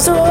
so